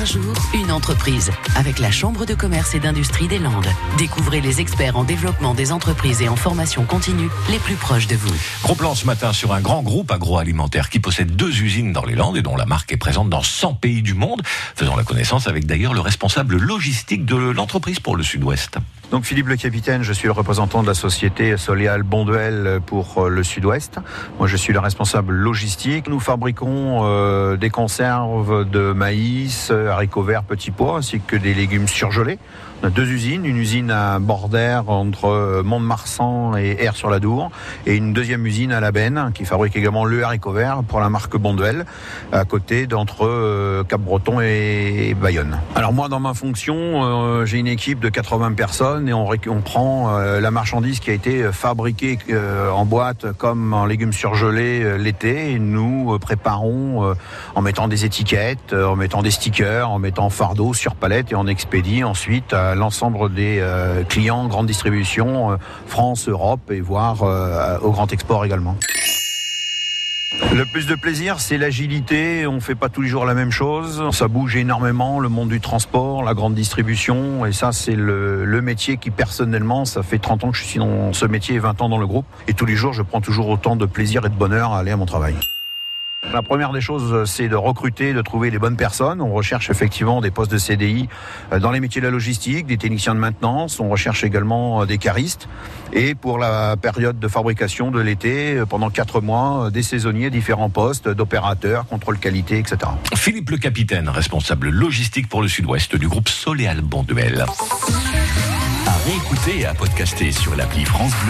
Un jour, une entreprise. Avec la Chambre de commerce et d'industrie des Landes. Découvrez les experts en développement des entreprises et en formation continue les plus proches de vous. Gros plan ce matin sur un grand groupe agroalimentaire qui possède deux usines dans les Landes et dont la marque est présente dans 100 pays du monde. Faisons la connaissance avec d'ailleurs le responsable logistique de l'entreprise pour le Sud-Ouest. Donc Philippe le Capitaine, je suis le représentant de la société Soléal Bonduel pour euh, le Sud-Ouest. Moi je suis le responsable logistique. Nous fabriquons euh, des conserves de maïs, haricots verts, petits pois ainsi que des légumes surgelés. On a deux usines, une usine à Bordère entre Mont-de-Marsan et Air-sur-la-Dour et une deuxième usine à La Benne qui fabrique également le haricot vert pour la marque Bonduel à côté d'entre euh, Cap-Breton et Bayonne. Alors moi dans ma fonction, euh, j'ai une équipe de 80 personnes et on, prend euh, la marchandise qui a été fabriquée en boîte comme en légumes surgelés l'été nous préparons en mettant des étiquettes, en mettant des stickers, en mettant fardeau sur palette et on expédie ensuite à l'ensemble des euh, clients grande distribution, euh, France, Europe et voire euh, au grand export également. Le plus de plaisir, c'est l'agilité. On fait pas tous les jours la même chose. Ça bouge énormément, le monde du transport, la grande distribution. Et ça, c'est le, le, métier qui, personnellement, ça fait 30 ans que je suis dans ce métier et 20 ans dans le groupe. Et tous les jours, je prends toujours autant de plaisir et de bonheur à aller à mon travail. La première des choses, c'est de recruter, de trouver les bonnes personnes. On recherche effectivement des postes de CDI euh, dans les métiers de la logistique, des techniciens de maintenance. On recherche également euh, des caristes. Et pour la période de fabrication de l'été, euh, pendant quatre mois, des saisonniers, différents postes d'opérateurs, contrôle qualité, etc. Philippe le Capitaine, responsable logistique pour le Sud-Ouest du groupe Soléal Bonduel. À réécouter et à podcaster sur l'appli France Bleu.